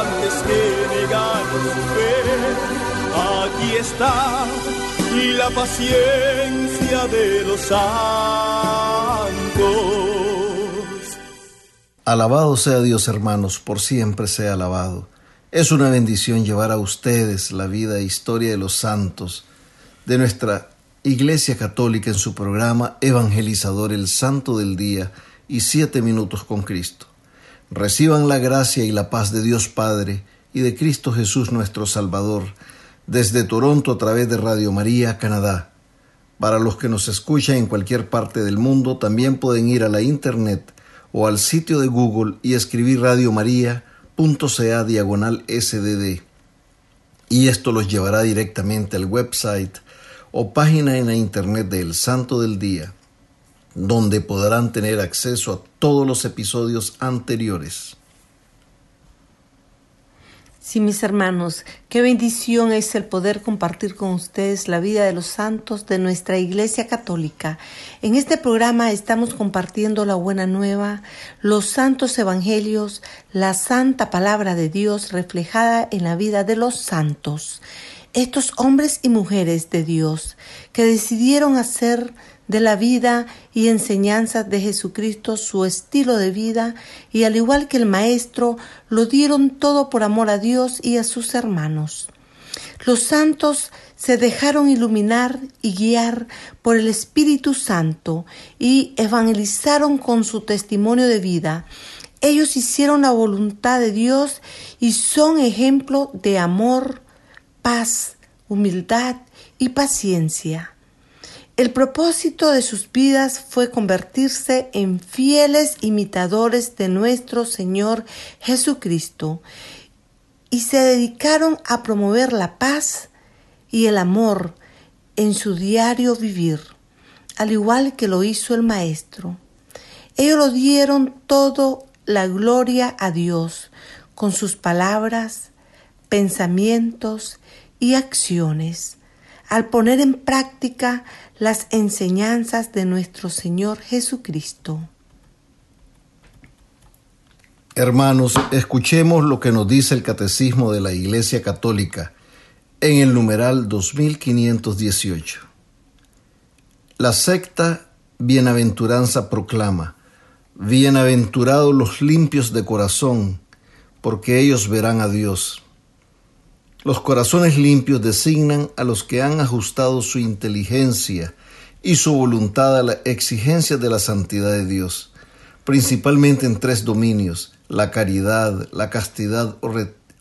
antes que negar su fe. Aquí está la paciencia de los santos. Alabado sea Dios hermanos, por siempre sea alabado. Es una bendición llevar a ustedes la vida e historia de los santos de nuestra Iglesia Católica en su programa Evangelizador el Santo del Día y Siete Minutos con Cristo. Reciban la gracia y la paz de Dios Padre y de Cristo Jesús nuestro Salvador desde Toronto a través de Radio María, Canadá. Para los que nos escuchan en cualquier parte del mundo, también pueden ir a la internet o al sitio de Google y escribir radiomaria.ca diagonal sdd. Y esto los llevará directamente al website o página en la internet del Santo del Día, donde podrán tener acceso a todos los episodios anteriores. Sí, mis hermanos, qué bendición es el poder compartir con ustedes la vida de los santos de nuestra Iglesia Católica. En este programa estamos compartiendo la buena nueva, los santos evangelios, la santa palabra de Dios reflejada en la vida de los santos. Estos hombres y mujeres de Dios que decidieron hacer de la vida y enseñanzas de Jesucristo su estilo de vida y al igual que el Maestro lo dieron todo por amor a Dios y a sus hermanos. Los santos se dejaron iluminar y guiar por el Espíritu Santo y evangelizaron con su testimonio de vida. Ellos hicieron la voluntad de Dios y son ejemplo de amor, paz, humildad y paciencia. El propósito de sus vidas fue convertirse en fieles imitadores de nuestro Señor Jesucristo y se dedicaron a promover la paz y el amor en su diario vivir, al igual que lo hizo el Maestro. Ellos lo dieron todo la gloria a Dios con sus palabras, pensamientos y acciones, al poner en práctica las enseñanzas de nuestro Señor Jesucristo. Hermanos, escuchemos lo que nos dice el Catecismo de la Iglesia Católica en el numeral 2518. La secta Bienaventuranza proclama, Bienaventurados los limpios de corazón, porque ellos verán a Dios. Los corazones limpios designan a los que han ajustado su inteligencia y su voluntad a la exigencia de la santidad de Dios, principalmente en tres dominios, la caridad, la castidad o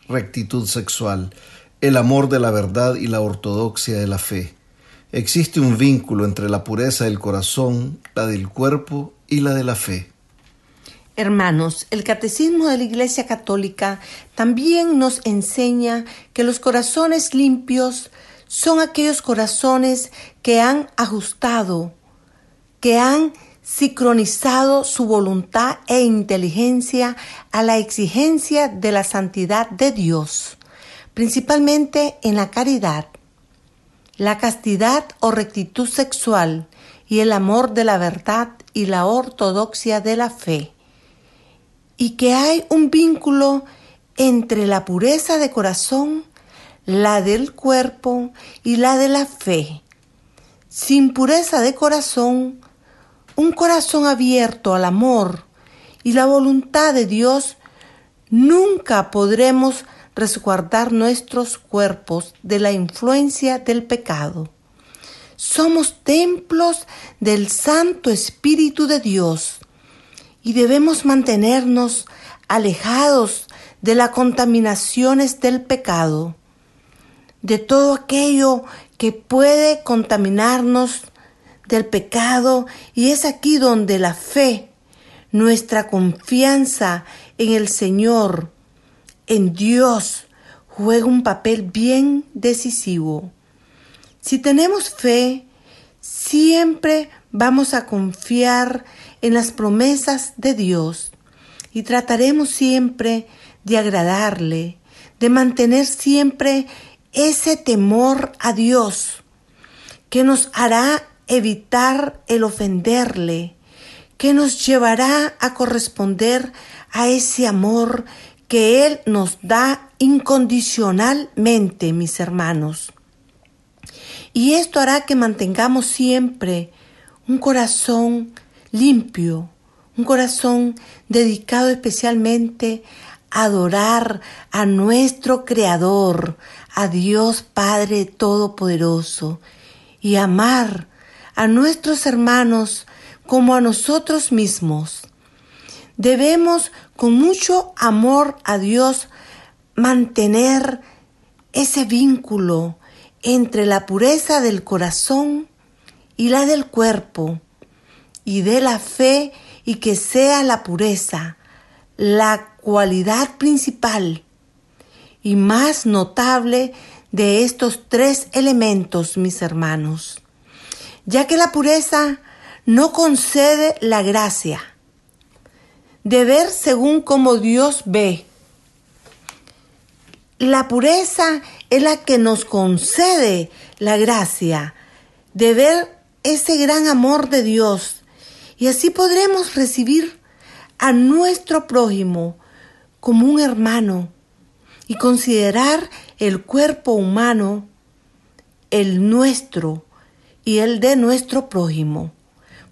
rectitud sexual, el amor de la verdad y la ortodoxia de la fe. Existe un vínculo entre la pureza del corazón, la del cuerpo y la de la fe. Hermanos, el Catecismo de la Iglesia Católica también nos enseña que los corazones limpios son aquellos corazones que han ajustado, que han sincronizado su voluntad e inteligencia a la exigencia de la santidad de Dios, principalmente en la caridad, la castidad o rectitud sexual y el amor de la verdad y la ortodoxia de la fe y que hay un vínculo entre la pureza de corazón, la del cuerpo y la de la fe. Sin pureza de corazón, un corazón abierto al amor y la voluntad de Dios, nunca podremos resguardar nuestros cuerpos de la influencia del pecado. Somos templos del Santo Espíritu de Dios y debemos mantenernos alejados de las contaminaciones del pecado, de todo aquello que puede contaminarnos del pecado y es aquí donde la fe, nuestra confianza en el Señor, en Dios, juega un papel bien decisivo. Si tenemos fe, siempre vamos a confiar en las promesas de Dios y trataremos siempre de agradarle, de mantener siempre ese temor a Dios que nos hará evitar el ofenderle, que nos llevará a corresponder a ese amor que Él nos da incondicionalmente, mis hermanos. Y esto hará que mantengamos siempre un corazón limpio, un corazón dedicado especialmente a adorar a nuestro Creador, a Dios Padre Todopoderoso, y amar a nuestros hermanos como a nosotros mismos. Debemos con mucho amor a Dios mantener ese vínculo entre la pureza del corazón y la del cuerpo y de la fe y que sea la pureza la cualidad principal y más notable de estos tres elementos, mis hermanos, ya que la pureza no concede la gracia de ver según como Dios ve. La pureza es la que nos concede la gracia de ver ese gran amor de Dios y así podremos recibir a nuestro prójimo como un hermano y considerar el cuerpo humano, el nuestro y el de nuestro prójimo,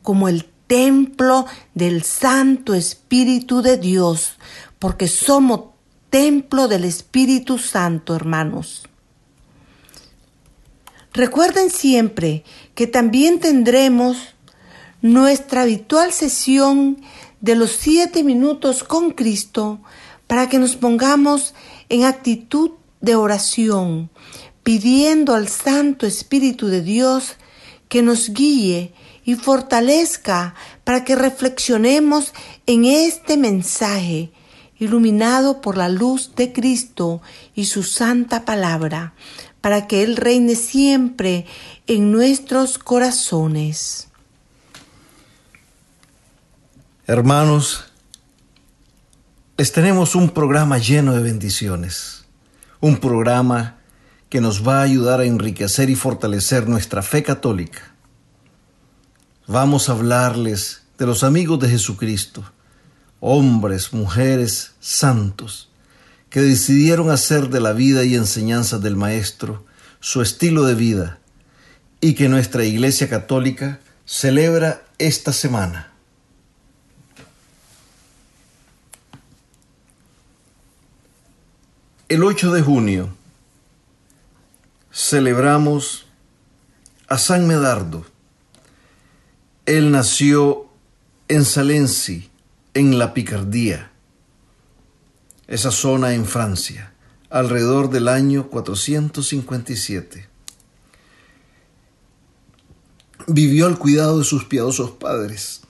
como el templo del Santo Espíritu de Dios, porque somos templo del Espíritu Santo, hermanos. Recuerden siempre que también tendremos nuestra habitual sesión de los siete minutos con Cristo para que nos pongamos en actitud de oración, pidiendo al Santo Espíritu de Dios que nos guíe y fortalezca para que reflexionemos en este mensaje iluminado por la luz de Cristo y su santa palabra, para que Él reine siempre en nuestros corazones. Hermanos, les tenemos un programa lleno de bendiciones, un programa que nos va a ayudar a enriquecer y fortalecer nuestra fe católica. Vamos a hablarles de los amigos de Jesucristo, hombres, mujeres, santos, que decidieron hacer de la vida y enseñanza del Maestro su estilo de vida y que nuestra Iglesia Católica celebra esta semana. El 8 de junio celebramos a San Medardo. Él nació en Salency, en la Picardía, esa zona en Francia, alrededor del año 457. Vivió al cuidado de sus piadosos padres.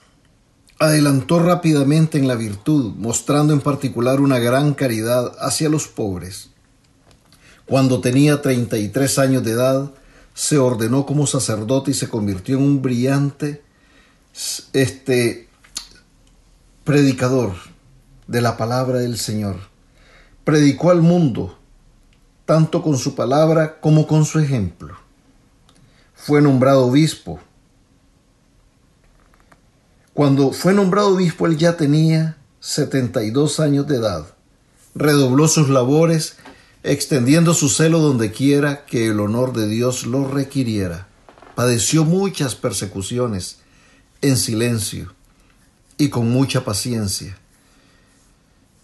Adelantó rápidamente en la virtud, mostrando en particular una gran caridad hacia los pobres. Cuando tenía 33 años de edad, se ordenó como sacerdote y se convirtió en un brillante este, predicador de la palabra del Señor. Predicó al mundo, tanto con su palabra como con su ejemplo. Fue nombrado obispo cuando fue nombrado obispo él ya tenía 72 años de edad. Redobló sus labores, extendiendo su celo donde quiera que el honor de Dios lo requiriera. Padeció muchas persecuciones en silencio y con mucha paciencia.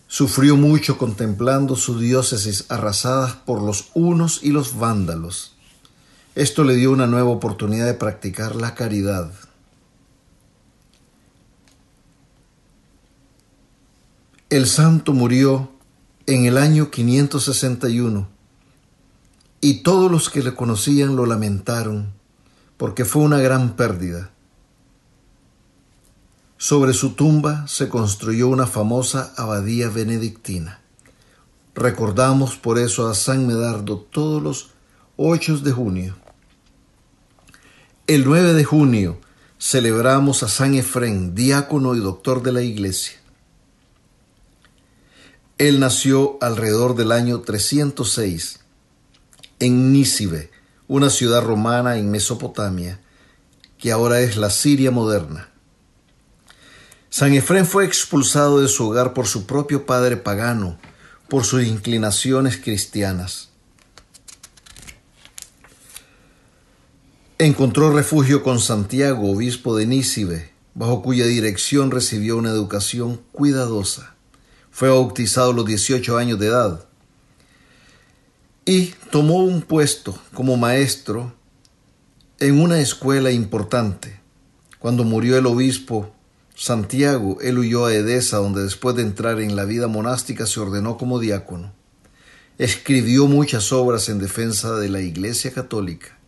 Sufrió mucho contemplando su diócesis arrasadas por los unos y los vándalos. Esto le dio una nueva oportunidad de practicar la caridad. El santo murió en el año 561 y todos los que le conocían lo lamentaron porque fue una gran pérdida. Sobre su tumba se construyó una famosa abadía benedictina. Recordamos por eso a San Medardo todos los 8 de junio. El 9 de junio celebramos a San Efrén, diácono y doctor de la Iglesia. Él nació alrededor del año 306 en Nícibe, una ciudad romana en Mesopotamia, que ahora es la Siria moderna. San Efrén fue expulsado de su hogar por su propio padre pagano, por sus inclinaciones cristianas. Encontró refugio con Santiago, obispo de Nícibe, bajo cuya dirección recibió una educación cuidadosa. Fue bautizado a los 18 años de edad y tomó un puesto como maestro en una escuela importante. Cuando murió el obispo Santiago, él huyó a Edesa, donde después de entrar en la vida monástica se ordenó como diácono. Escribió muchas obras en defensa de la Iglesia Católica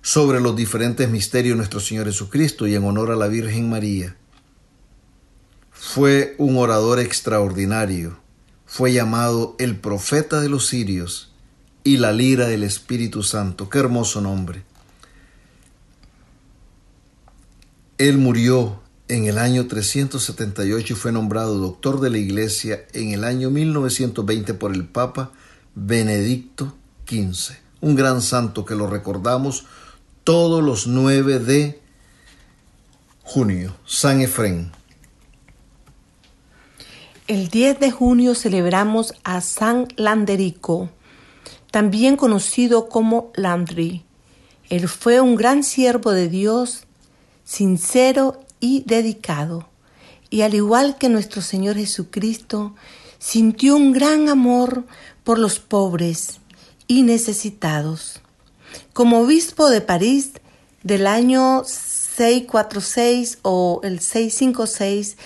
sobre los diferentes misterios de nuestro Señor Jesucristo y en honor a la Virgen María. Fue un orador extraordinario, fue llamado el profeta de los sirios y la lira del Espíritu Santo. Qué hermoso nombre. Él murió en el año 378 y fue nombrado doctor de la Iglesia en el año 1920 por el Papa Benedicto XV, un gran santo que lo recordamos todos los 9 de junio, San Efrén. El 10 de junio celebramos a San Landerico, también conocido como Landry. Él fue un gran siervo de Dios, sincero y dedicado, y al igual que nuestro Señor Jesucristo, sintió un gran amor por los pobres y necesitados. Como obispo de París del año 646 o el 656,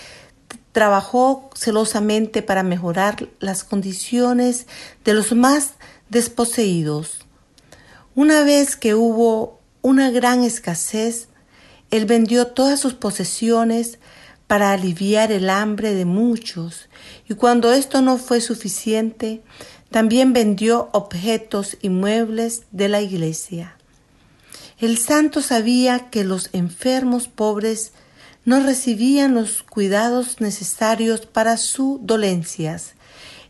trabajó celosamente para mejorar las condiciones de los más desposeídos. Una vez que hubo una gran escasez, él vendió todas sus posesiones para aliviar el hambre de muchos, y cuando esto no fue suficiente, también vendió objetos y muebles de la iglesia. El santo sabía que los enfermos pobres no recibían los cuidados necesarios para sus dolencias.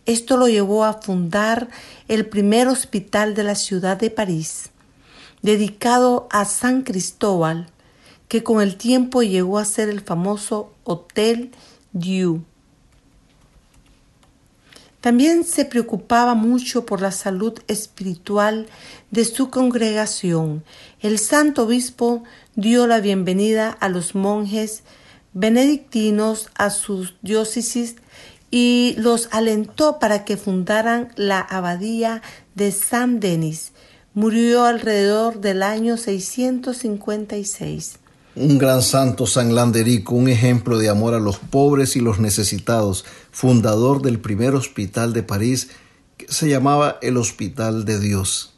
Esto lo llevó a fundar el primer hospital de la ciudad de París, dedicado a San Cristóbal, que con el tiempo llegó a ser el famoso Hotel Dieu. También se preocupaba mucho por la salud espiritual de su congregación. El santo obispo dio la bienvenida a los monjes benedictinos a sus diócesis y los alentó para que fundaran la abadía de San Denis. Murió alrededor del año 656 un gran santo San Landerico, un ejemplo de amor a los pobres y los necesitados, fundador del primer hospital de París que se llamaba el Hospital de Dios.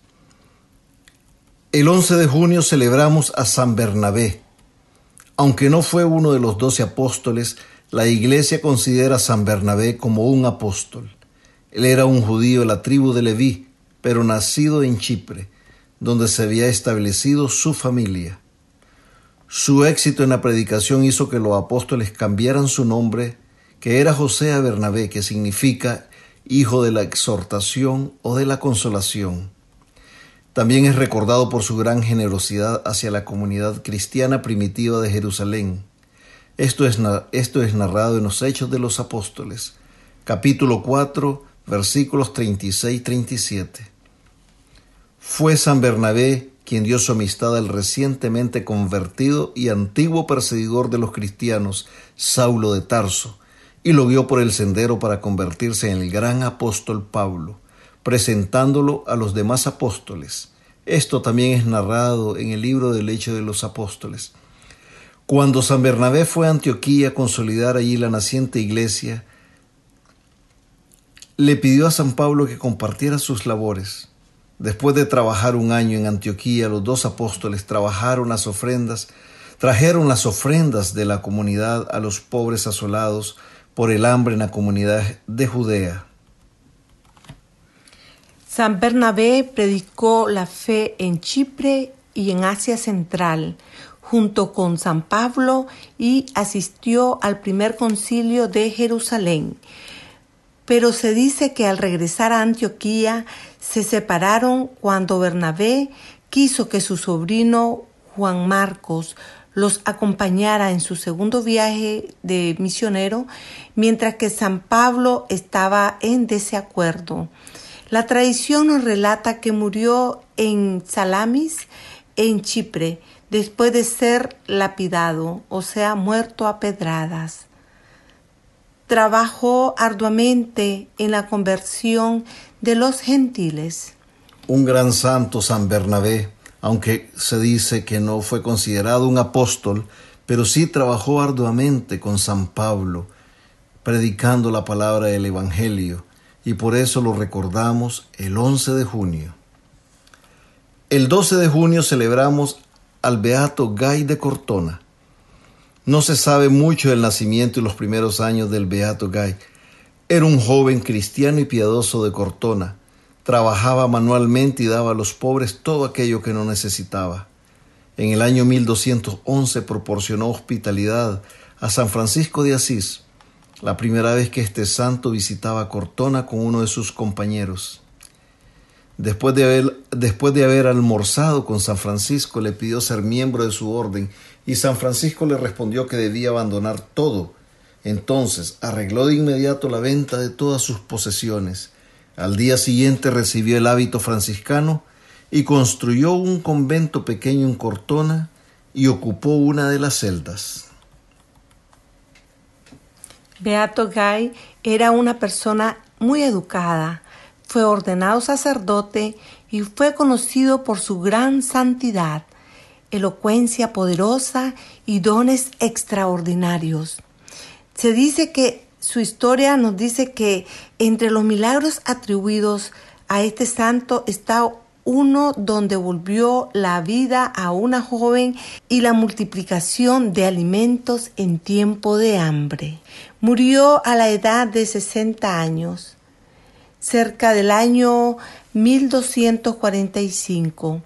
El 11 de junio celebramos a San Bernabé. Aunque no fue uno de los doce apóstoles, la iglesia considera a San Bernabé como un apóstol. Él era un judío de la tribu de Leví, pero nacido en Chipre, donde se había establecido su familia. Su éxito en la predicación hizo que los apóstoles cambiaran su nombre, que era José a Bernabé, que significa hijo de la exhortación o de la consolación. También es recordado por su gran generosidad hacia la comunidad cristiana primitiva de Jerusalén. Esto es, esto es narrado en los Hechos de los Apóstoles, capítulo 4, versículos 36-37. Fue San Bernabé quien dio su amistad al recientemente convertido y antiguo perseguidor de los cristianos, Saulo de Tarso, y lo guió por el sendero para convertirse en el gran apóstol Pablo, presentándolo a los demás apóstoles. Esto también es narrado en el libro del Hecho de los Apóstoles. Cuando San Bernabé fue a Antioquía a consolidar allí la naciente iglesia, le pidió a San Pablo que compartiera sus labores. Después de trabajar un año en Antioquía, los dos apóstoles trabajaron las ofrendas, trajeron las ofrendas de la comunidad a los pobres asolados por el hambre en la comunidad de Judea. San Bernabé predicó la fe en Chipre y en Asia Central, junto con San Pablo, y asistió al primer concilio de Jerusalén. Pero se dice que al regresar a Antioquía se separaron cuando Bernabé quiso que su sobrino Juan Marcos los acompañara en su segundo viaje de misionero, mientras que San Pablo estaba en desacuerdo. La tradición nos relata que murió en Salamis, en Chipre, después de ser lapidado, o sea, muerto a pedradas. Trabajó arduamente en la conversión de los gentiles. Un gran santo San Bernabé aunque se dice que no fue considerado un apóstol, pero sí trabajó arduamente con San Pablo, predicando la palabra del Evangelio, y por eso lo recordamos el 11 de junio. El 12 de junio celebramos al Beato Gay de Cortona. No se sabe mucho del nacimiento y los primeros años del Beato Gay. Era un joven cristiano y piadoso de Cortona, trabajaba manualmente y daba a los pobres todo aquello que no necesitaba. En el año 1211 proporcionó hospitalidad a San Francisco de Asís, la primera vez que este santo visitaba Cortona con uno de sus compañeros. Después de, haber, después de haber almorzado con San Francisco, le pidió ser miembro de su orden y San Francisco le respondió que debía abandonar todo. Entonces arregló de inmediato la venta de todas sus posesiones al día siguiente recibió el hábito franciscano y construyó un convento pequeño en Cortona y ocupó una de las celdas. Beato Gay era una persona muy educada, fue ordenado sacerdote y fue conocido por su gran santidad, elocuencia poderosa y dones extraordinarios. Se dice que su historia nos dice que entre los milagros atribuidos a este santo está uno donde volvió la vida a una joven y la multiplicación de alimentos en tiempo de hambre. Murió a la edad de 60 años, cerca del año 1245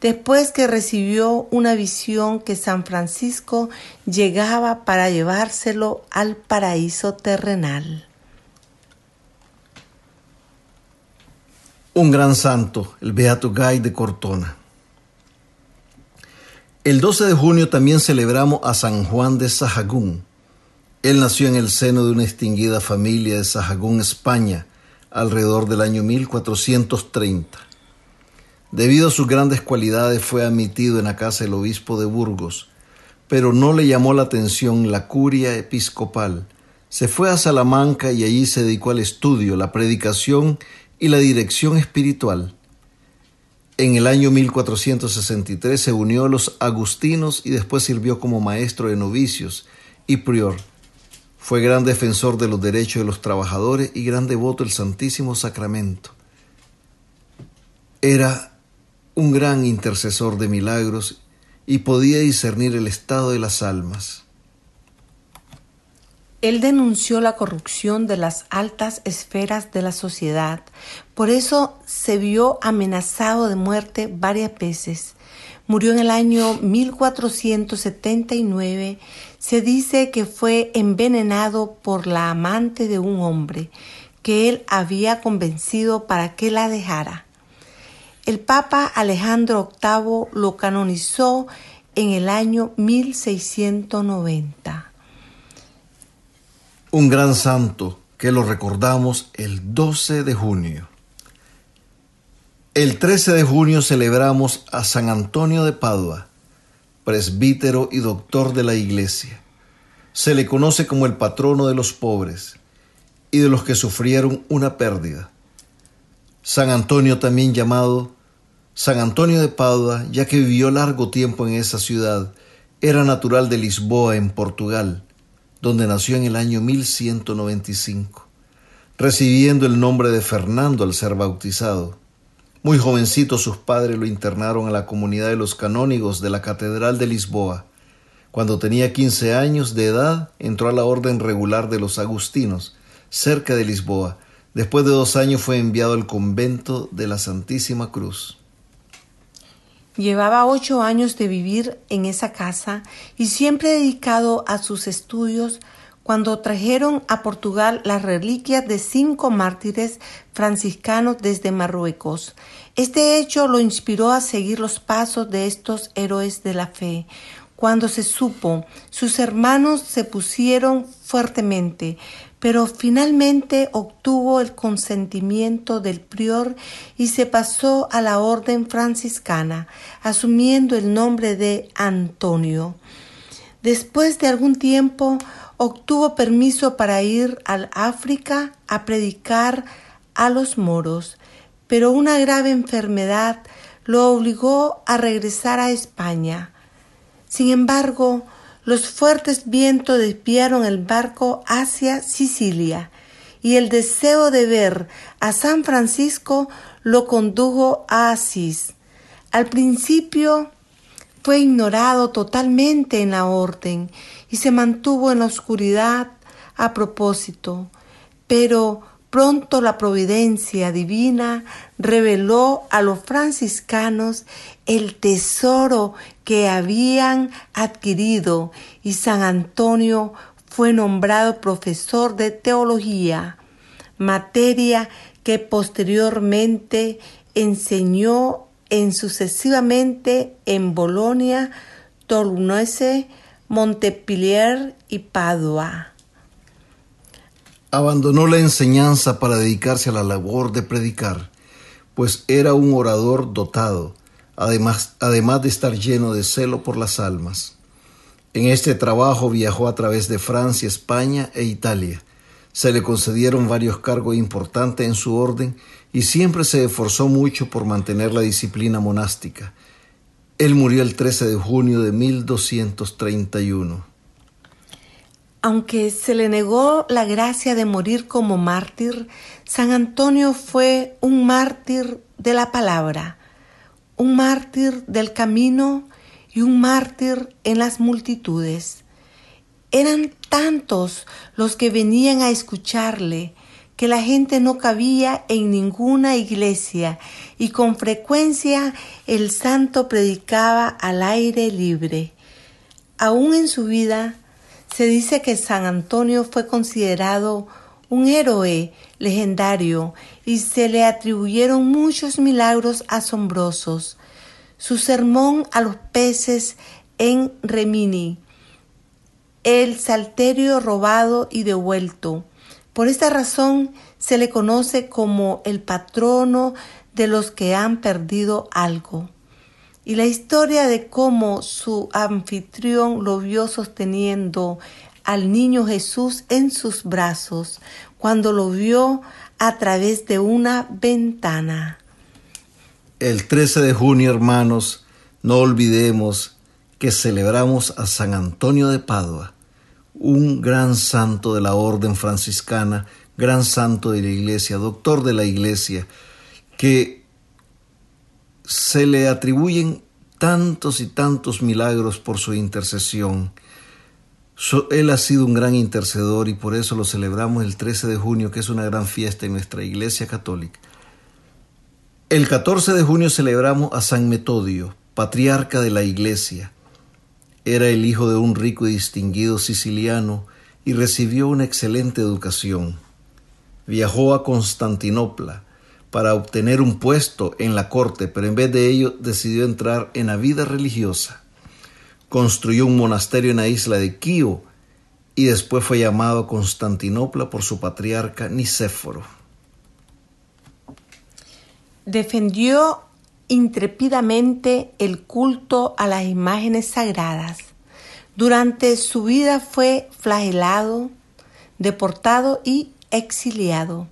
después que recibió una visión que San Francisco llegaba para llevárselo al paraíso terrenal. Un gran santo, el Beato Gay de Cortona. El 12 de junio también celebramos a San Juan de Sahagún. Él nació en el seno de una extinguida familia de Sahagún, España, alrededor del año 1430. Debido a sus grandes cualidades fue admitido en la casa del obispo de Burgos, pero no le llamó la atención la curia episcopal. Se fue a Salamanca y allí se dedicó al estudio, la predicación y la dirección espiritual. En el año 1463 se unió a los agustinos y después sirvió como maestro de novicios y prior. Fue gran defensor de los derechos de los trabajadores y gran devoto del Santísimo Sacramento. Era un gran intercesor de milagros y podía discernir el estado de las almas. Él denunció la corrupción de las altas esferas de la sociedad, por eso se vio amenazado de muerte varias veces. Murió en el año 1479. Se dice que fue envenenado por la amante de un hombre que él había convencido para que la dejara. El Papa Alejandro VIII lo canonizó en el año 1690. Un gran santo que lo recordamos el 12 de junio. El 13 de junio celebramos a San Antonio de Padua, presbítero y doctor de la Iglesia. Se le conoce como el patrono de los pobres y de los que sufrieron una pérdida. San Antonio también llamado San Antonio de Padua, ya que vivió largo tiempo en esa ciudad, era natural de Lisboa, en Portugal, donde nació en el año 1195, recibiendo el nombre de Fernando al ser bautizado. Muy jovencito sus padres lo internaron a la comunidad de los canónigos de la Catedral de Lisboa. Cuando tenía 15 años de edad, entró a la orden regular de los agustinos, cerca de Lisboa. Después de dos años fue enviado al convento de la Santísima Cruz. Llevaba ocho años de vivir en esa casa y siempre dedicado a sus estudios cuando trajeron a Portugal las reliquias de cinco mártires franciscanos desde Marruecos. Este hecho lo inspiró a seguir los pasos de estos héroes de la fe. Cuando se supo, sus hermanos se pusieron fuertemente, pero finalmente obtuvo el consentimiento del prior y se pasó a la orden franciscana, asumiendo el nombre de Antonio. Después de algún tiempo obtuvo permiso para ir al África a predicar a los moros, pero una grave enfermedad lo obligó a regresar a España. Sin embargo, los fuertes vientos desviaron el barco hacia Sicilia y el deseo de ver a San Francisco lo condujo a Asís. Al principio fue ignorado totalmente en la orden y se mantuvo en la oscuridad a propósito, pero Pronto la providencia divina reveló a los franciscanos el tesoro que habían adquirido y San Antonio fue nombrado profesor de teología, materia que posteriormente enseñó en sucesivamente en Bolonia, Tournese, Montpellier y Padua. Abandonó la enseñanza para dedicarse a la labor de predicar, pues era un orador dotado, además, además de estar lleno de celo por las almas. En este trabajo viajó a través de Francia, España e Italia. Se le concedieron varios cargos importantes en su orden y siempre se esforzó mucho por mantener la disciplina monástica. Él murió el 13 de junio de 1231. Aunque se le negó la gracia de morir como mártir, San Antonio fue un mártir de la palabra, un mártir del camino y un mártir en las multitudes. Eran tantos los que venían a escucharle que la gente no cabía en ninguna iglesia y con frecuencia el santo predicaba al aire libre. Aún en su vida se dice que San Antonio fue considerado un héroe legendario y se le atribuyeron muchos milagros asombrosos. Su sermón a los peces en Remini, el salterio robado y devuelto. Por esta razón se le conoce como el patrono de los que han perdido algo y la historia de cómo su anfitrión lo vio sosteniendo al niño Jesús en sus brazos cuando lo vio a través de una ventana. El 13 de junio, hermanos, no olvidemos que celebramos a San Antonio de Padua, un gran santo de la orden franciscana, gran santo de la iglesia, doctor de la iglesia, que se le atribuyen tantos y tantos milagros por su intercesión. Él ha sido un gran intercedor y por eso lo celebramos el 13 de junio, que es una gran fiesta en nuestra Iglesia Católica. El 14 de junio celebramos a San Metodio, patriarca de la Iglesia. Era el hijo de un rico y distinguido siciliano y recibió una excelente educación. Viajó a Constantinopla, para obtener un puesto en la corte, pero en vez de ello decidió entrar en la vida religiosa. Construyó un monasterio en la isla de Quío y después fue llamado a Constantinopla por su patriarca Nicéforo. Defendió intrépidamente el culto a las imágenes sagradas. Durante su vida fue flagelado, deportado y exiliado.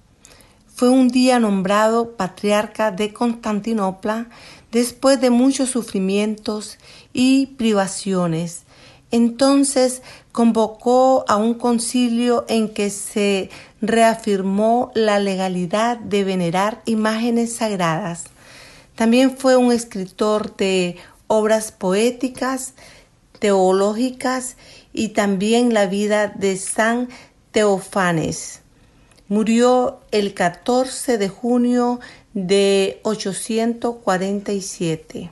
Fue un día nombrado patriarca de Constantinopla después de muchos sufrimientos y privaciones. Entonces convocó a un concilio en que se reafirmó la legalidad de venerar imágenes sagradas. También fue un escritor de obras poéticas, teológicas y también la vida de San Teofanes. Murió el 14 de junio de 847.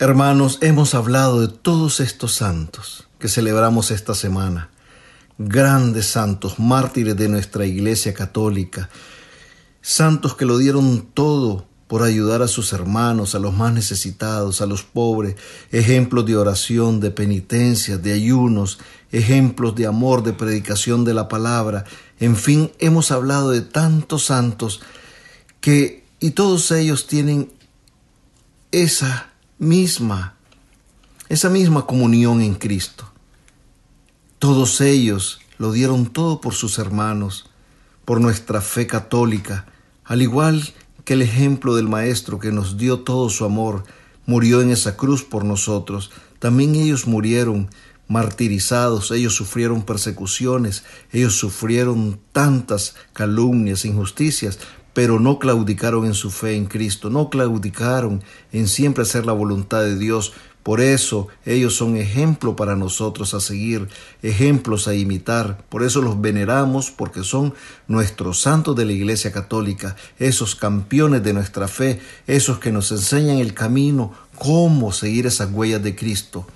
Hermanos, hemos hablado de todos estos santos que celebramos esta semana, grandes santos, mártires de nuestra Iglesia Católica, santos que lo dieron todo por ayudar a sus hermanos, a los más necesitados, a los pobres, ejemplos de oración, de penitencia, de ayunos, ejemplos de amor, de predicación de la palabra. En fin, hemos hablado de tantos santos que, y todos ellos tienen esa misma, esa misma comunión en Cristo. Todos ellos lo dieron todo por sus hermanos, por nuestra fe católica, al igual que el ejemplo del Maestro que nos dio todo su amor murió en esa cruz por nosotros. También ellos murieron martirizados, ellos sufrieron persecuciones, ellos sufrieron tantas calumnias, injusticias, pero no claudicaron en su fe en Cristo, no claudicaron en siempre hacer la voluntad de Dios, por eso ellos son ejemplo para nosotros a seguir, ejemplos a imitar. Por eso los veneramos porque son nuestros santos de la Iglesia Católica, esos campeones de nuestra fe, esos que nos enseñan el camino, cómo seguir esas huellas de Cristo.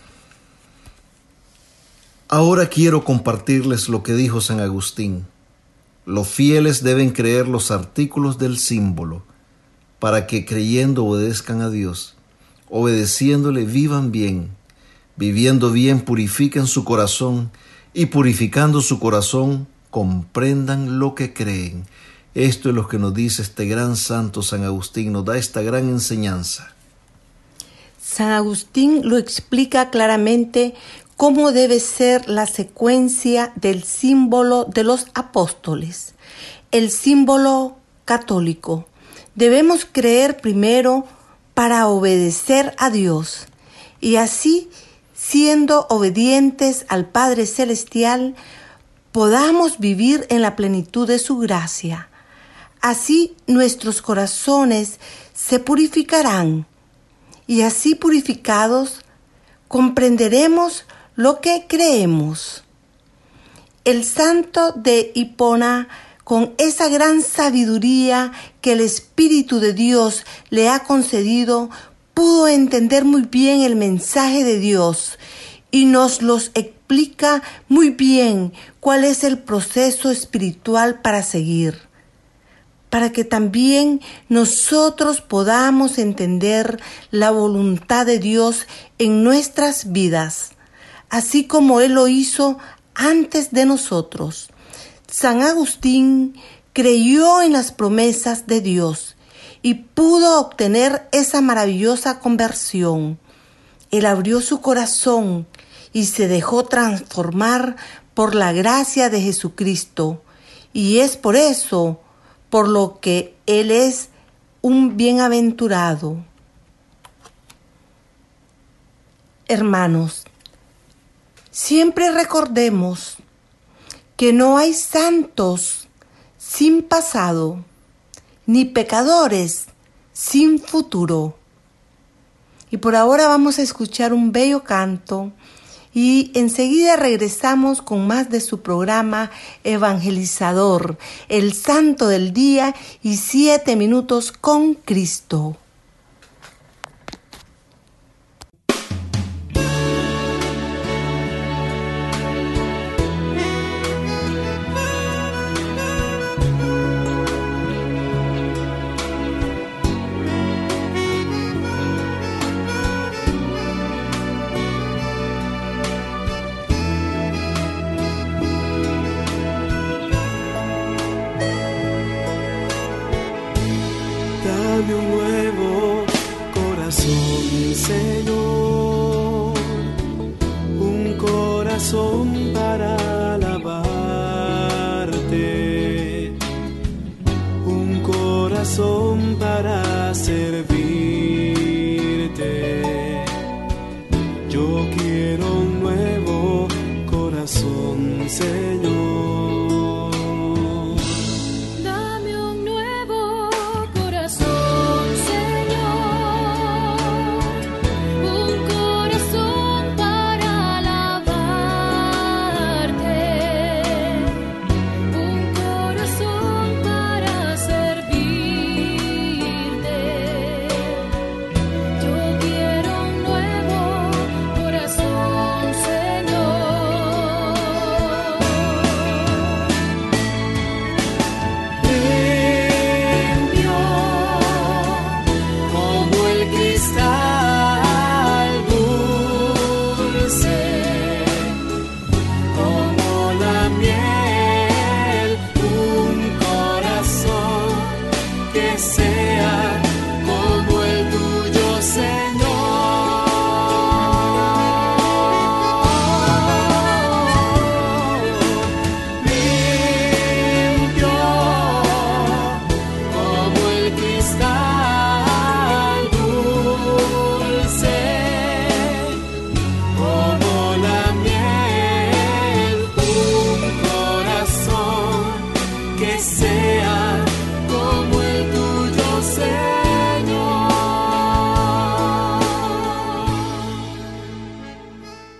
Ahora quiero compartirles lo que dijo San Agustín. Los fieles deben creer los artículos del símbolo para que creyendo obedezcan a Dios obedeciéndole vivan bien, viviendo bien purifiquen su corazón y purificando su corazón comprendan lo que creen. Esto es lo que nos dice este gran santo San Agustín, nos da esta gran enseñanza. San Agustín lo explica claramente cómo debe ser la secuencia del símbolo de los apóstoles, el símbolo católico. Debemos creer primero para obedecer a Dios y así, siendo obedientes al Padre Celestial, podamos vivir en la plenitud de su gracia. Así nuestros corazones se purificarán y así purificados comprenderemos lo que creemos. El santo de Hipona con esa gran sabiduría que el Espíritu de Dios le ha concedido, pudo entender muy bien el mensaje de Dios y nos los explica muy bien cuál es el proceso espiritual para seguir, para que también nosotros podamos entender la voluntad de Dios en nuestras vidas, así como Él lo hizo antes de nosotros. San Agustín creyó en las promesas de Dios y pudo obtener esa maravillosa conversión. Él abrió su corazón y se dejó transformar por la gracia de Jesucristo. Y es por eso por lo que Él es un bienaventurado. Hermanos, siempre recordemos que no hay santos sin pasado, ni pecadores sin futuro. Y por ahora vamos a escuchar un bello canto y enseguida regresamos con más de su programa evangelizador, el santo del día y siete minutos con Cristo. Dame un nuevo corazón, Señor, un corazón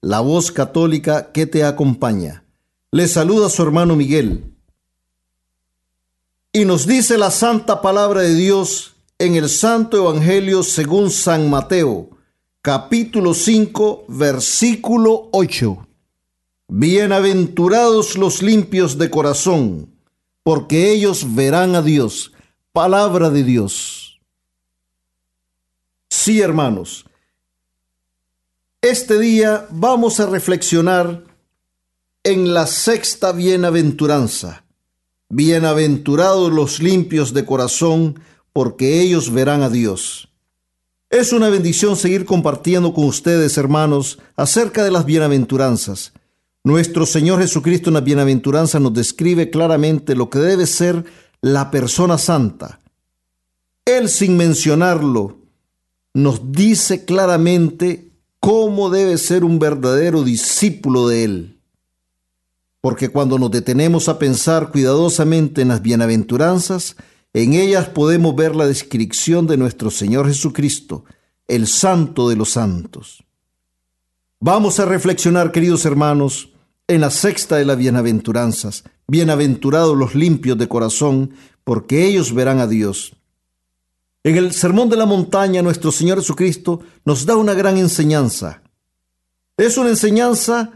la voz católica que te acompaña. Le saluda su hermano Miguel. Y nos dice la santa palabra de Dios en el Santo Evangelio según San Mateo, capítulo 5, versículo 8. Bienaventurados los limpios de corazón, porque ellos verán a Dios. Palabra de Dios. Sí, hermanos, este día vamos a reflexionar en la sexta bienaventuranza. Bienaventurados los limpios de corazón, porque ellos verán a Dios. Es una bendición seguir compartiendo con ustedes, hermanos, acerca de las bienaventuranzas. Nuestro Señor Jesucristo en la bienaventuranza nos describe claramente lo que debe ser la persona santa. Él, sin mencionarlo, nos dice claramente cómo debe ser un verdadero discípulo de Él. Porque cuando nos detenemos a pensar cuidadosamente en las bienaventuranzas, en ellas podemos ver la descripción de nuestro Señor Jesucristo, el Santo de los Santos. Vamos a reflexionar, queridos hermanos, en la sexta de las bienaventuranzas. Bienaventurados los limpios de corazón, porque ellos verán a Dios. En el Sermón de la Montaña, nuestro Señor Jesucristo nos da una gran enseñanza. Es una enseñanza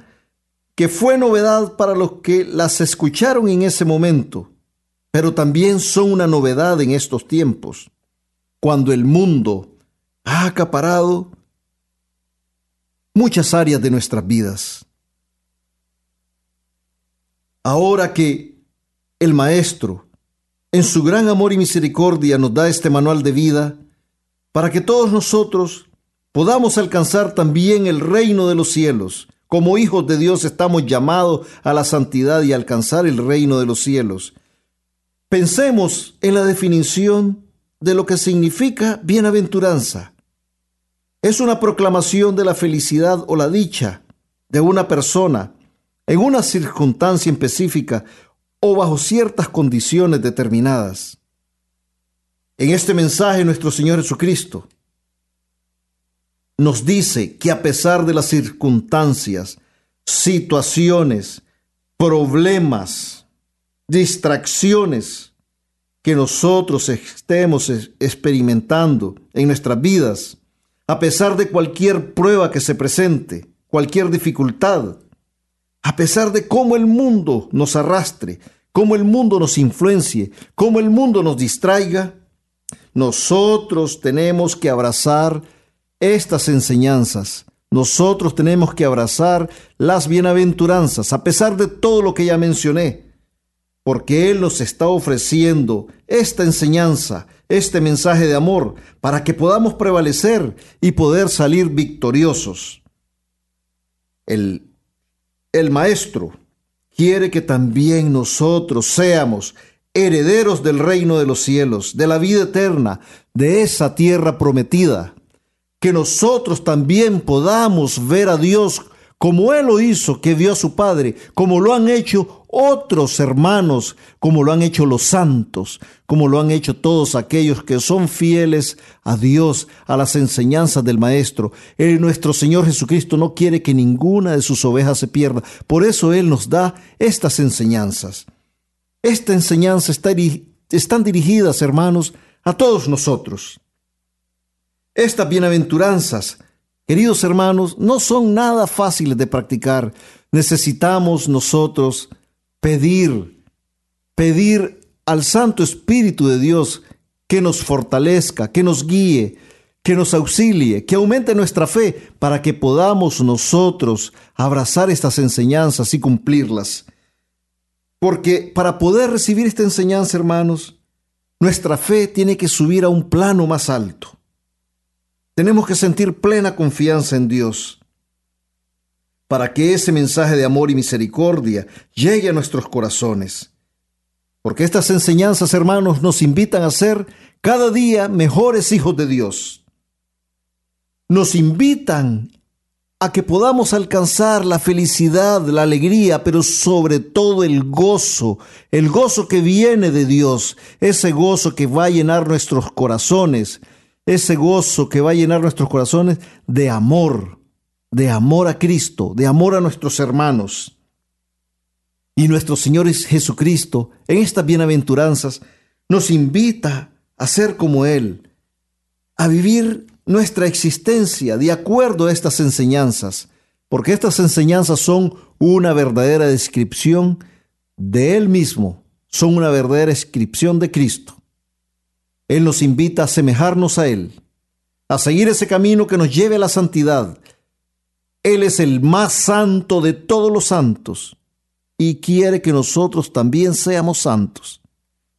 que fue novedad para los que las escucharon en ese momento, pero también son una novedad en estos tiempos, cuando el mundo ha acaparado muchas áreas de nuestras vidas. Ahora que el Maestro, en su gran amor y misericordia nos da este manual de vida para que todos nosotros podamos alcanzar también el reino de los cielos. Como hijos de Dios estamos llamados a la santidad y alcanzar el reino de los cielos. Pensemos en la definición de lo que significa bienaventuranza. Es una proclamación de la felicidad o la dicha de una persona en una circunstancia específica o bajo ciertas condiciones determinadas. En este mensaje nuestro Señor Jesucristo nos dice que a pesar de las circunstancias, situaciones, problemas, distracciones que nosotros estemos experimentando en nuestras vidas, a pesar de cualquier prueba que se presente, cualquier dificultad, A pesar de cómo el mundo nos arrastre, cómo el mundo nos influencie, cómo el mundo nos distraiga, nosotros tenemos que abrazar estas enseñanzas. Nosotros tenemos que abrazar las bienaventuranzas, a pesar de todo lo que ya mencioné, porque Él nos está ofreciendo esta enseñanza, este mensaje de amor, para que podamos prevalecer y poder salir victoriosos. El, el Maestro quiere que también nosotros seamos herederos del reino de los cielos, de la vida eterna, de esa tierra prometida. Que nosotros también podamos ver a Dios como Él lo hizo, que vio a su Padre, como lo han hecho otros hermanos, como lo han hecho los santos, como lo han hecho todos aquellos que son fieles a Dios, a las enseñanzas del Maestro. Él, nuestro Señor Jesucristo, no quiere que ninguna de sus ovejas se pierda. Por eso Él nos da estas enseñanzas. Esta enseñanza está, están dirigidas, hermanos, a todos nosotros. Estas bienaventuranzas, queridos hermanos, no son nada fáciles de practicar. Necesitamos nosotros pedir, pedir al Santo Espíritu de Dios que nos fortalezca, que nos guíe, que nos auxilie, que aumente nuestra fe para que podamos nosotros abrazar estas enseñanzas y cumplirlas. Porque para poder recibir esta enseñanza, hermanos, nuestra fe tiene que subir a un plano más alto. Tenemos que sentir plena confianza en Dios para que ese mensaje de amor y misericordia llegue a nuestros corazones. Porque estas enseñanzas, hermanos, nos invitan a ser cada día mejores hijos de Dios. Nos invitan a que podamos alcanzar la felicidad, la alegría, pero sobre todo el gozo, el gozo que viene de Dios, ese gozo que va a llenar nuestros corazones, ese gozo que va a llenar nuestros corazones de amor, de amor a Cristo, de amor a nuestros hermanos. Y nuestro Señor Jesucristo, en estas bienaventuranzas, nos invita a ser como Él, a vivir nuestra existencia de acuerdo a estas enseñanzas, porque estas enseñanzas son una verdadera descripción de Él mismo, son una verdadera descripción de Cristo. Él nos invita a asemejarnos a Él, a seguir ese camino que nos lleve a la santidad. Él es el más santo de todos los santos y quiere que nosotros también seamos santos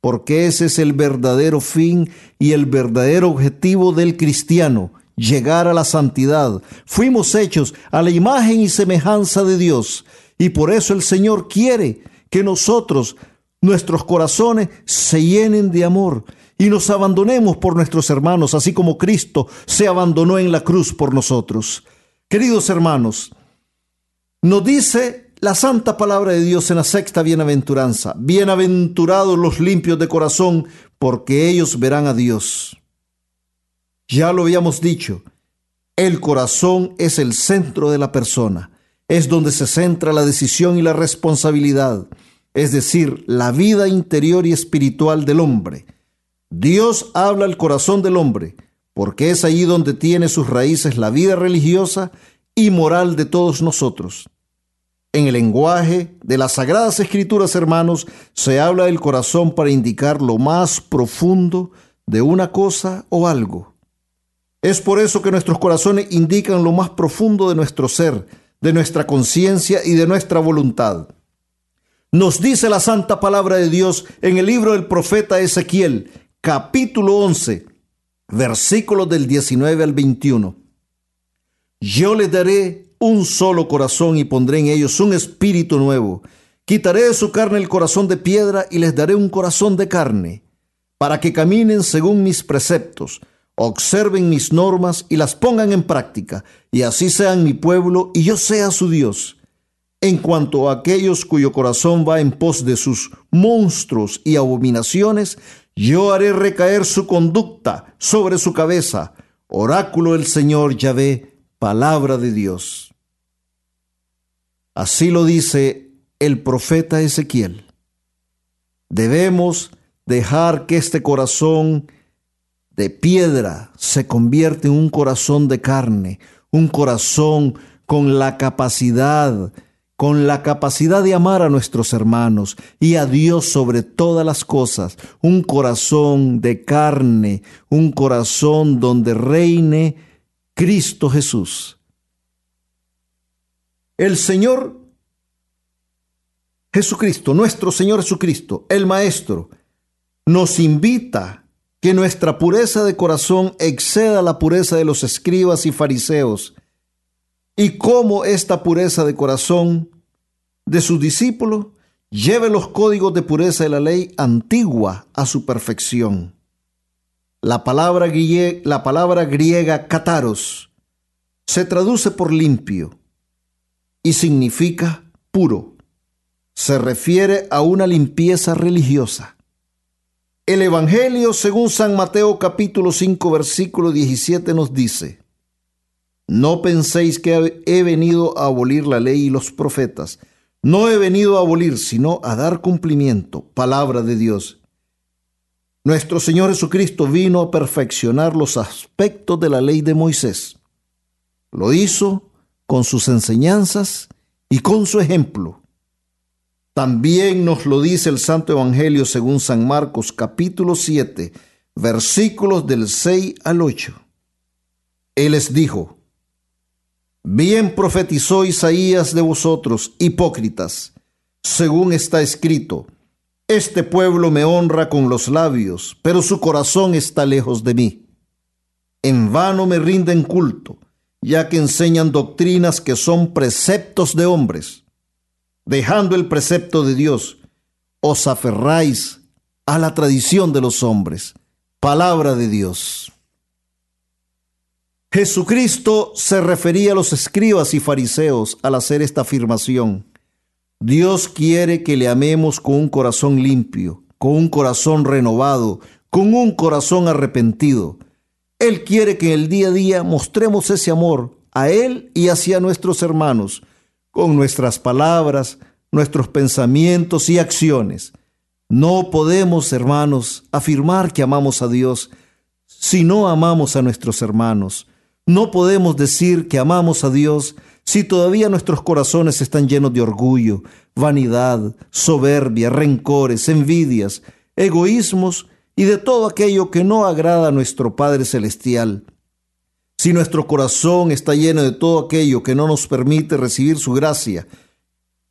porque ese es el verdadero fin y el verdadero objetivo del cristiano, llegar a la santidad. Fuimos hechos a la imagen y semejanza de Dios, y por eso el Señor quiere que nosotros, nuestros corazones, se llenen de amor y nos abandonemos por nuestros hermanos, así como Cristo se abandonó en la cruz por nosotros. Queridos hermanos, nos dice la santa palabra de Dios en la sexta bienaventuranza. Bienaventurados los limpios de corazón, porque ellos verán a Dios. Ya lo habíamos dicho, el corazón es el centro de la persona, es donde se centra la decisión y la responsabilidad, es decir, la vida interior y espiritual del hombre. Dios habla al corazón del hombre, porque es allí donde tiene sus raíces la vida religiosa y moral de todos nosotros. En el lenguaje de las Sagradas Escrituras, hermanos, se habla del corazón para indicar lo más profundo de una cosa o algo. Es por eso que nuestros corazones indican lo más profundo de nuestro ser, de nuestra conciencia y de nuestra voluntad. Nos dice la santa palabra de Dios en el libro del profeta Ezequiel, capítulo 11, versículos del 19 al 21. Yo le daré un solo corazón y pondré en ellos un espíritu nuevo. Quitaré de su carne el corazón de piedra y les daré un corazón de carne, para que caminen según mis preceptos, observen mis normas y las pongan en práctica, y así sean mi pueblo y yo sea su Dios. En cuanto a aquellos cuyo corazón va en pos de sus monstruos y abominaciones, yo haré recaer su conducta sobre su cabeza. Oráculo del Señor Yahvé, palabra de Dios. Así lo dice el profeta Ezequiel. Debemos dejar que este corazón de piedra se convierta en un corazón de carne, un corazón con la capacidad, con la capacidad de amar a nuestros hermanos y a Dios sobre todas las cosas, un corazón de carne, un corazón donde reine Cristo Jesús. El Señor Jesucristo, nuestro Señor Jesucristo, el Maestro, nos invita que nuestra pureza de corazón exceda la pureza de los escribas y fariseos, y cómo esta pureza de corazón de sus discípulos lleve los códigos de pureza de la ley antigua a su perfección. La palabra, la palabra griega kataros se traduce por limpio y significa puro se refiere a una limpieza religiosa. El Evangelio según San Mateo capítulo 5 versículo 17 nos dice, No penséis que he venido a abolir la ley y los profetas. No he venido a abolir, sino a dar cumplimiento, palabra de Dios. Nuestro Señor Jesucristo vino a perfeccionar los aspectos de la ley de Moisés. Lo hizo con sus enseñanzas y con su ejemplo. También nos lo dice el Santo Evangelio según San Marcos capítulo 7, versículos del 6 al 8. Él les dijo, Bien profetizó Isaías de vosotros, hipócritas, según está escrito, Este pueblo me honra con los labios, pero su corazón está lejos de mí. En vano me rinden culto, ya que enseñan doctrinas que son preceptos de hombres dejando el precepto de Dios, os aferráis a la tradición de los hombres. Palabra de Dios. Jesucristo se refería a los escribas y fariseos al hacer esta afirmación. Dios quiere que le amemos con un corazón limpio, con un corazón renovado, con un corazón arrepentido. Él quiere que en el día a día mostremos ese amor a Él y hacia nuestros hermanos, con nuestras palabras, nuestros pensamientos y acciones. No podemos, hermanos, afirmar que amamos a Dios si no amamos a nuestros hermanos. No podemos decir que amamos a Dios si todavía nuestros corazones están llenos de orgullo, vanidad, soberbia, rencores, envidias, egoísmos y de todo aquello que no agrada a nuestro Padre Celestial. Si nuestro corazón está lleno de todo aquello que no nos permite recibir su gracia,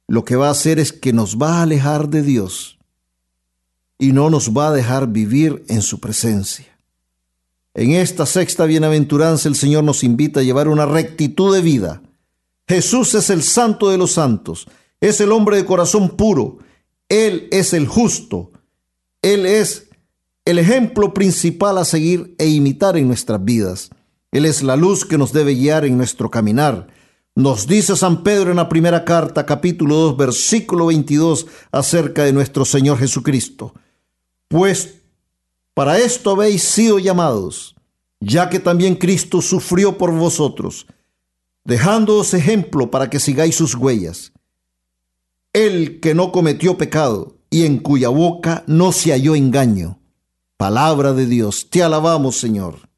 lo que va a hacer es que nos va a alejar de Dios y no nos va a dejar vivir en su presencia. En esta sexta bienaventuranza el Señor nos invita a llevar una rectitud de vida. Jesús es el santo de los santos, es el hombre de corazón puro, Él es el justo, Él es el ejemplo principal a seguir e imitar en nuestras vidas. Él es la luz que nos debe guiar en nuestro caminar. Nos dice San Pedro en la primera carta, capítulo 2, versículo 22, acerca de nuestro Señor Jesucristo. Pues para esto habéis sido llamados, ya que también Cristo sufrió por vosotros, dejándoos ejemplo para que sigáis sus huellas. Él que no cometió pecado y en cuya boca no se halló engaño. Palabra de Dios, te alabamos Señor.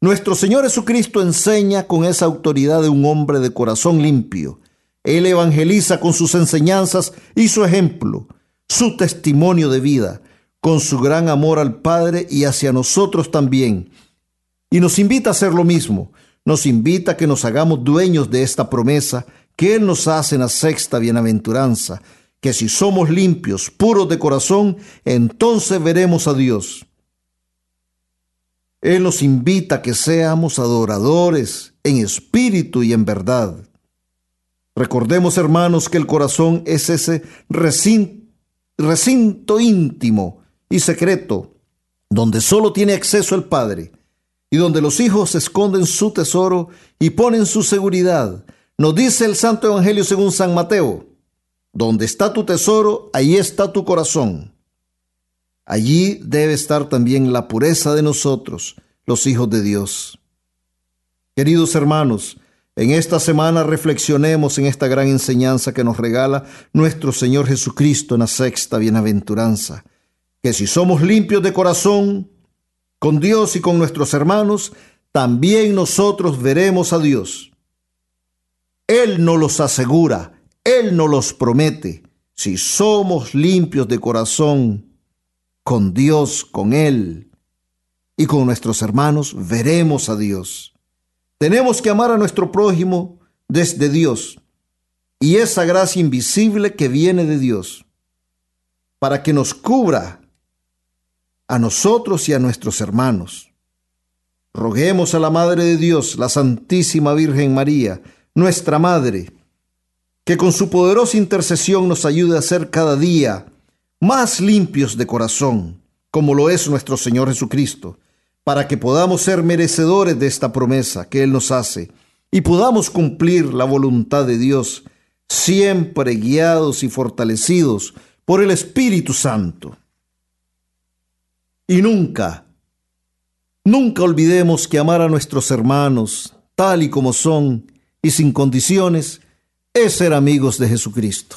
Nuestro Señor Jesucristo enseña con esa autoridad de un hombre de corazón limpio. Él evangeliza con sus enseñanzas y su ejemplo, su testimonio de vida, con su gran amor al Padre y hacia nosotros también. Y nos invita a hacer lo mismo. Nos invita a que nos hagamos dueños de esta promesa que Él nos hace en la sexta bienaventuranza, que si somos limpios, puros de corazón, entonces veremos a Dios. Él nos invita a que seamos adoradores en espíritu y en verdad. Recordemos, hermanos, que el corazón es ese recinto, íntimo y secreto, donde solo tiene acceso el Padre, y donde los hijos esconden su tesoro y ponen su seguridad. Nos dice el Santo Evangelio según San Mateo, donde está tu tesoro, ahí está tu corazón. Allí debe estar también la pureza de nosotros, los hijos de Dios. Queridos hermanos, en esta semana reflexionemos en esta gran enseñanza que nos regala nuestro Señor Jesucristo en la sexta bienaventuranza, que si somos limpios de corazón, con Dios y con nuestros hermanos, también nosotros veremos a Dios. Él nos los asegura, Él nos los promete. Si somos limpios de corazón, con Dios, con Él y con nuestros hermanos, veremos a Dios. Tenemos que amar a nuestro prójimo desde Dios y esa gracia invisible que viene de Dios para que nos cubra a nosotros y a nuestros hermanos. Roguemos a la Madre de Dios, la Santísima Virgen María, nuestra Madre, que con su poderosa intercesión nos ayude a ser cada día más limpios de corazón, como lo es nuestro Señor Jesucristo, para que podamos ser merecedores de esta promesa que Él nos hace y podamos cumplir la voluntad de Dios, siempre guiados y fortalecidos por el Espíritu Santo. Y nunca, nunca olvidemos que amar a nuestros hermanos tal y como son y sin condiciones es ser amigos de Jesucristo.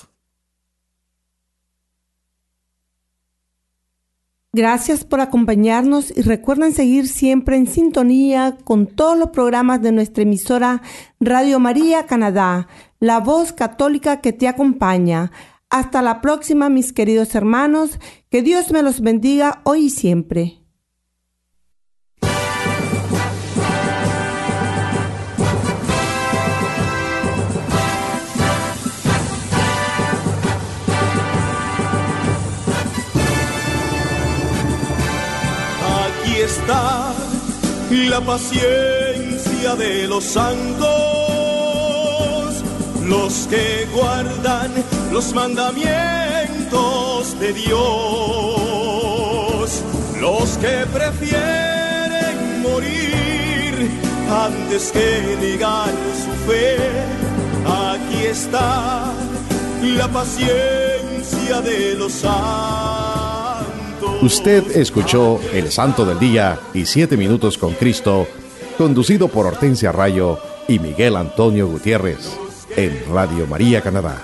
Gracias por acompañarnos y recuerden seguir siempre en sintonía con todos los programas de nuestra emisora Radio María Canadá, la voz católica que te acompaña. Hasta la próxima, mis queridos hermanos. Que Dios me los bendiga hoy y siempre. Aquí está la paciencia de los santos los que guardan los mandamientos de Dios, los que prefieren morir antes que negar su fe. Aquí está la paciencia de los santos. Usted escuchó El Santo del Día y Siete Minutos con Cristo, conducido por Hortensia Rayo y Miguel Antonio Gutiérrez en Radio María Canadá,